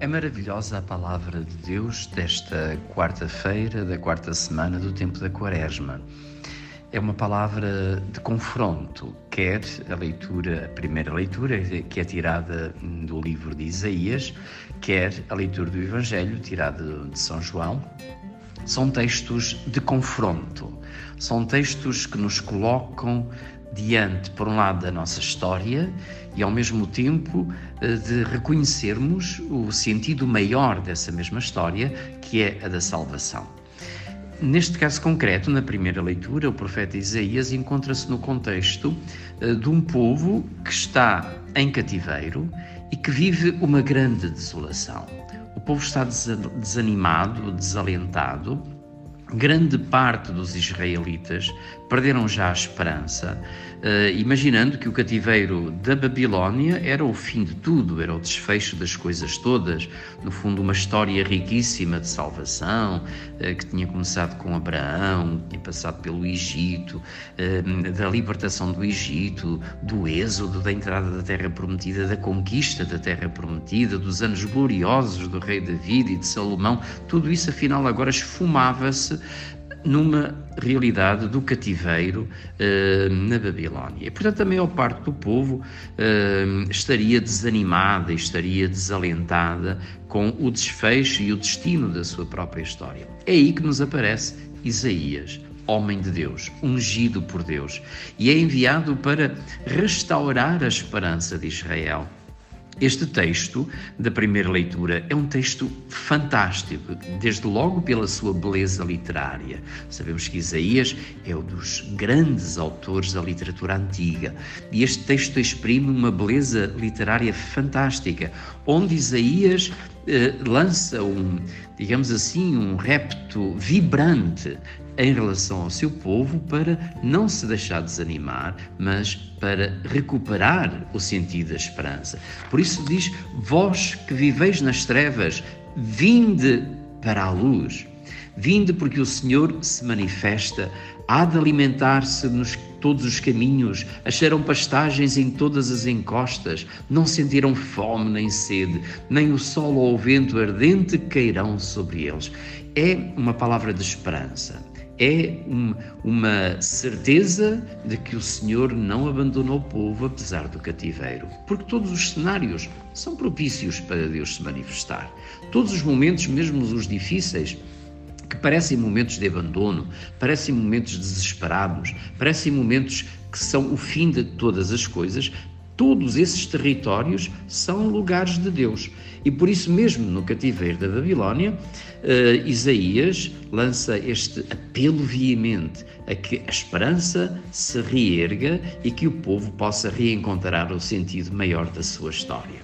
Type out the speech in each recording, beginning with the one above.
É maravilhosa a palavra de Deus desta quarta-feira, da quarta semana do tempo da Quaresma. É uma palavra de confronto, quer a leitura, a primeira leitura, que é tirada do livro de Isaías, quer a leitura do Evangelho, tirada de São João. São textos de confronto, são textos que nos colocam diante, por um lado, da nossa história e, ao mesmo tempo, eh, de reconhecermos o sentido maior dessa mesma história, que é a da salvação. Neste caso concreto, na primeira leitura, o profeta Isaías encontra-se no contexto eh, de um povo que está em cativeiro e que vive uma grande desolação. O povo está desanimado, desalentado, grande parte dos israelitas perderam já a esperança, uh, imaginando que o cativeiro da Babilónia era o fim de tudo, era o desfecho das coisas todas. No fundo, uma história riquíssima de salvação, uh, que tinha começado com Abraão, tinha passado pelo Egito, uh, da libertação do Egito, do êxodo, da entrada da Terra Prometida, da conquista da Terra Prometida, dos anos gloriosos do rei David e de Salomão. Tudo isso, afinal, agora esfumava-se numa realidade do cativeiro uh, na Babilónia. E, portanto, a maior parte do povo uh, estaria desanimada, estaria desalentada com o desfecho e o destino da sua própria história. É aí que nos aparece Isaías, homem de Deus, ungido por Deus, e é enviado para restaurar a esperança de Israel este texto da primeira leitura é um texto fantástico, desde logo pela sua beleza literária. Sabemos que Isaías é um dos grandes autores da literatura antiga e este texto exprime uma beleza literária fantástica, onde Isaías eh, lança um, digamos assim, um repto vibrante em relação ao seu povo para não se deixar desanimar, mas para recuperar o sentido da esperança. Por isso diz: Vós que viveis nas trevas, vinde para a luz. Vinde porque o Senhor se manifesta, há de alimentar-se nos todos os caminhos, acharam pastagens em todas as encostas, não sentiram fome nem sede, nem o sol ou o vento ardente cairão sobre eles. É uma palavra de esperança é um, uma certeza de que o Senhor não abandonou o povo apesar do cativeiro, porque todos os cenários são propícios para Deus se manifestar. Todos os momentos, mesmo os difíceis, que parecem momentos de abandono, parecem momentos desesperados, parecem momentos que são o fim de todas as coisas, todos esses territórios são lugares de Deus. E por isso mesmo, no cativeiro da Babilónia, uh, Isaías lança este apelo veemente a que a esperança se reerga e que o povo possa reencontrar o sentido maior da sua história.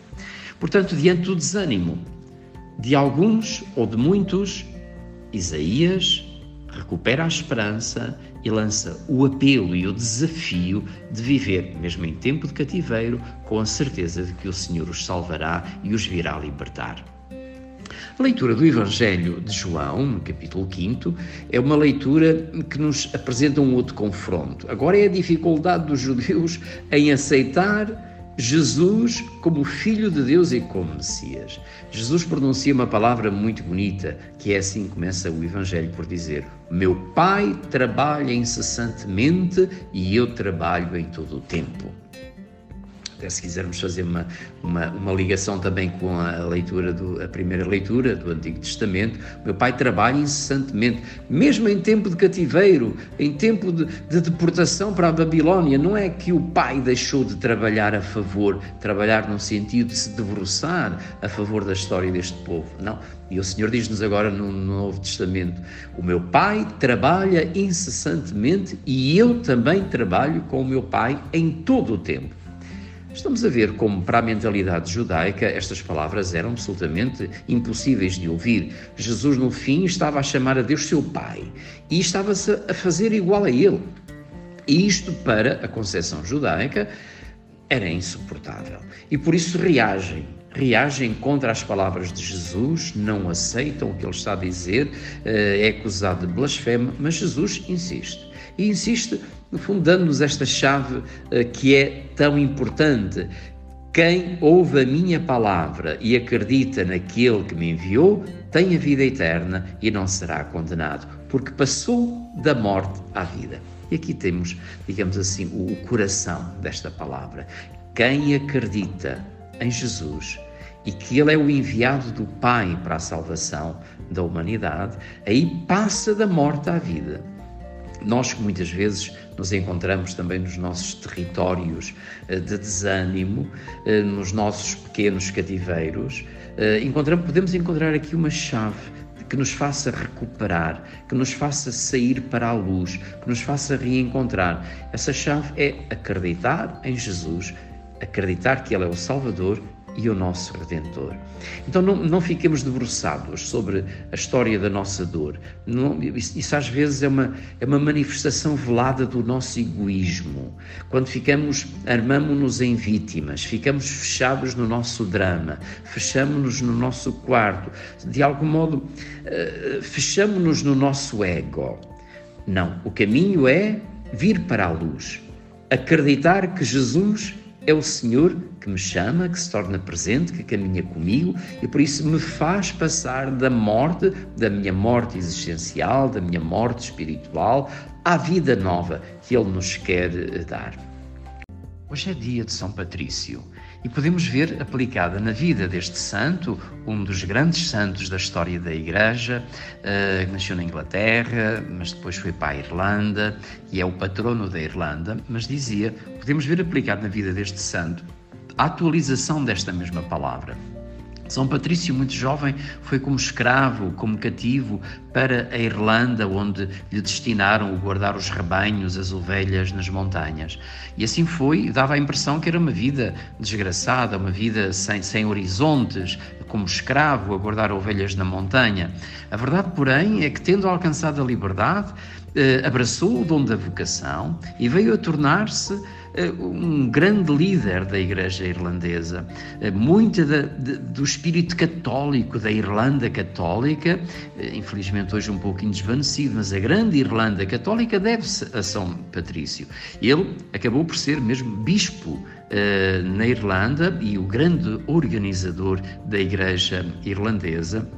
Portanto, diante do desânimo de alguns ou de muitos, Isaías recupera a esperança e lança o apelo e o desafio de viver, mesmo em tempo de cativeiro, com a certeza de que o Senhor os salvará e os virá libertar. A leitura do Evangelho de João, no capítulo 5, é uma leitura que nos apresenta um outro confronto. Agora é a dificuldade dos judeus em aceitar Jesus como Filho de Deus e como Messias. Jesus pronuncia uma palavra muito bonita, que é assim começa o Evangelho por dizer: Meu Pai trabalha incessantemente e eu trabalho em todo o tempo. Até se quisermos fazer uma, uma, uma ligação também com a leitura, do, a primeira leitura do Antigo Testamento, meu pai trabalha incessantemente, mesmo em tempo de cativeiro, em tempo de, de deportação para a Babilónia, não é que o pai deixou de trabalhar a favor, trabalhar no sentido de se debruçar a favor da história deste povo, não. E o Senhor diz-nos agora no Novo Testamento: O meu pai trabalha incessantemente e eu também trabalho com o meu pai em todo o tempo. Estamos a ver como, para a mentalidade judaica, estas palavras eram absolutamente impossíveis de ouvir. Jesus, no fim, estava a chamar a Deus seu Pai e estava-se a fazer igual a Ele. E isto, para a concepção judaica, era insuportável. E por isso reagem. Reagem contra as palavras de Jesus, não aceitam o que ele está a dizer, eh, é acusado de blasfema, mas Jesus insiste. E insiste no fundo, dando-nos esta chave uh, que é tão importante. Quem ouve a minha palavra e acredita naquele que me enviou, tem a vida eterna e não será condenado, porque passou da morte à vida. E aqui temos, digamos assim, o coração desta palavra. Quem acredita em Jesus e que Ele é o enviado do Pai para a salvação da humanidade, aí passa da morte à vida. Nós que muitas vezes nos encontramos também nos nossos territórios eh, de desânimo, eh, nos nossos pequenos cativeiros, eh, encontramos, podemos encontrar aqui uma chave que nos faça recuperar, que nos faça sair para a luz, que nos faça reencontrar. Essa chave é acreditar em Jesus, acreditar que Ele é o Salvador e o nosso Redentor. Então não, não fiquemos debruçados sobre a história da nossa dor. Não, isso, às vezes é uma, é uma manifestação velada do nosso egoísmo. Quando ficamos, armamos-nos em vítimas, ficamos fechados no nosso drama, fechamos-nos no nosso quarto, de algum modo uh, fechamos-nos no nosso ego. Não, o caminho é vir para a luz, acreditar que Jesus é o Senhor que me chama, que se torna presente, que caminha comigo e por isso me faz passar da morte, da minha morte existencial, da minha morte espiritual, à vida nova que Ele nos quer eh, dar. Hoje é dia de São Patrício e podemos ver aplicada na vida deste santo, um dos grandes santos da história da Igreja, uh, nasceu na Inglaterra, mas depois foi para a Irlanda e é o patrono da Irlanda. Mas dizia, podemos ver aplicado na vida deste santo a atualização desta mesma palavra. São Patrício, muito jovem, foi como escravo, como cativo para a Irlanda, onde lhe destinaram o guardar os rebanhos, as ovelhas nas montanhas. E assim foi, dava a impressão que era uma vida desgraçada, uma vida sem, sem horizontes, como escravo, a guardar ovelhas na montanha. A verdade, porém, é que, tendo alcançado a liberdade, eh, abraçou o dom da vocação e veio a tornar-se um grande líder da Igreja Irlandesa. Eh, Muito do espírito católico da Irlanda Católica, eh, infelizmente hoje um pouquinho desvanecido, mas a grande Irlanda Católica deve-se a São Patrício. Ele acabou por ser mesmo bispo na Irlanda e o grande organizador da Igreja Irlandesa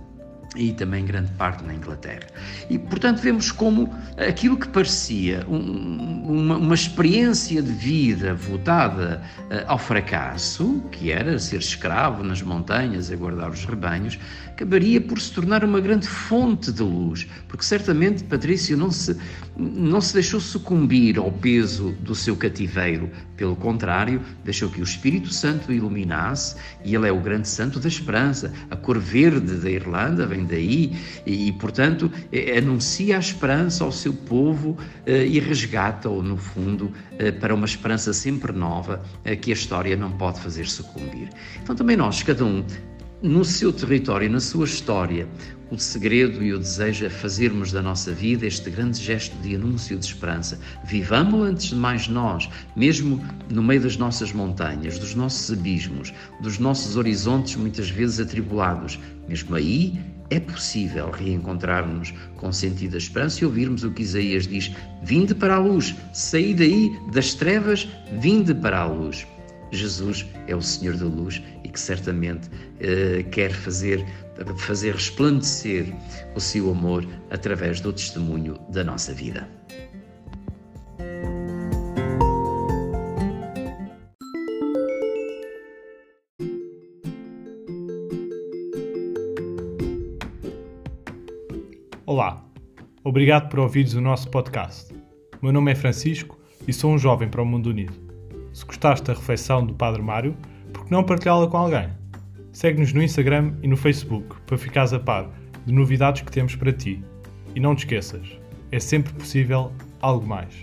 e também grande parte na Inglaterra. E, portanto, vemos como aquilo que parecia um, uma, uma, experiência de vida votada uh, ao fracasso, que era ser escravo nas montanhas a guardar os rebanhos, acabaria por se tornar uma grande fonte de luz, porque certamente Patrício não se, não se deixou sucumbir ao peso do seu cativeiro, pelo contrário, deixou que o Espírito Santo iluminasse, e ele é o grande santo da esperança, a cor verde da Irlanda vem daí e, portanto, é, anuncia a esperança ao seu povo eh, e resgata-o, no fundo, eh, para uma esperança sempre nova eh, que a história não pode fazer sucumbir. Então, também nós, cada um, no seu território, na sua história, o segredo e o desejo é fazermos da nossa vida este grande gesto de anúncio de esperança. Vivamos antes de mais nós, mesmo no meio das nossas montanhas, dos nossos abismos, dos nossos horizontes muitas vezes atribulados. Mesmo aí é possível reencontrar-nos com sentido da esperança e ouvirmos o que Isaías diz: Vinde para a luz, saí daí das trevas, vinde para a luz. Jesus é o Senhor da luz e que certamente eh, quer fazer, fazer resplandecer o seu amor através do testemunho da nossa vida. Olá, obrigado por ouvires o nosso podcast. Meu nome é Francisco e sou um jovem para o mundo unido. Se gostaste da reflexão do Padre Mário, por que não partilhá-la com alguém? Segue-nos no Instagram e no Facebook para ficares a par de novidades que temos para ti. E não te esqueças, é sempre possível algo mais.